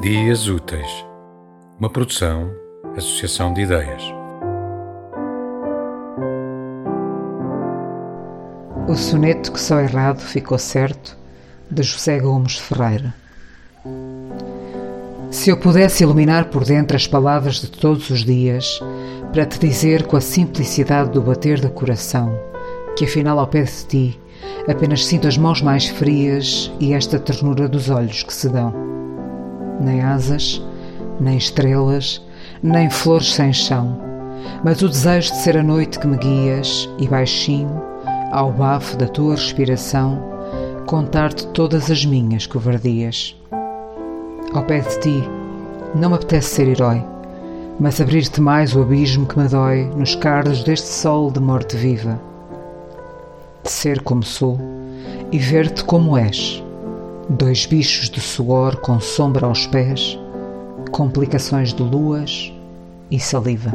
Dias Úteis, uma produção, associação de ideias. O soneto que só errado ficou certo, de José Gomes Ferreira. Se eu pudesse iluminar por dentro as palavras de todos os dias, para te dizer com a simplicidade do bater do coração, que afinal ao pé de ti apenas sinto as mãos mais frias e esta ternura dos olhos que se dão nem asas, nem estrelas, nem flores sem chão, mas o desejo de ser a noite que me guias e baixinho, ao bafo da tua respiração, contar-te todas as minhas covardias. Ao pé de ti, não me apetece ser herói, mas abrir-te mais o abismo que me dói nos cardos deste sol de morte viva. De ser como sou e ver-te como és dois bichos de suor com sombra aos pés, complicações de luas e saliva.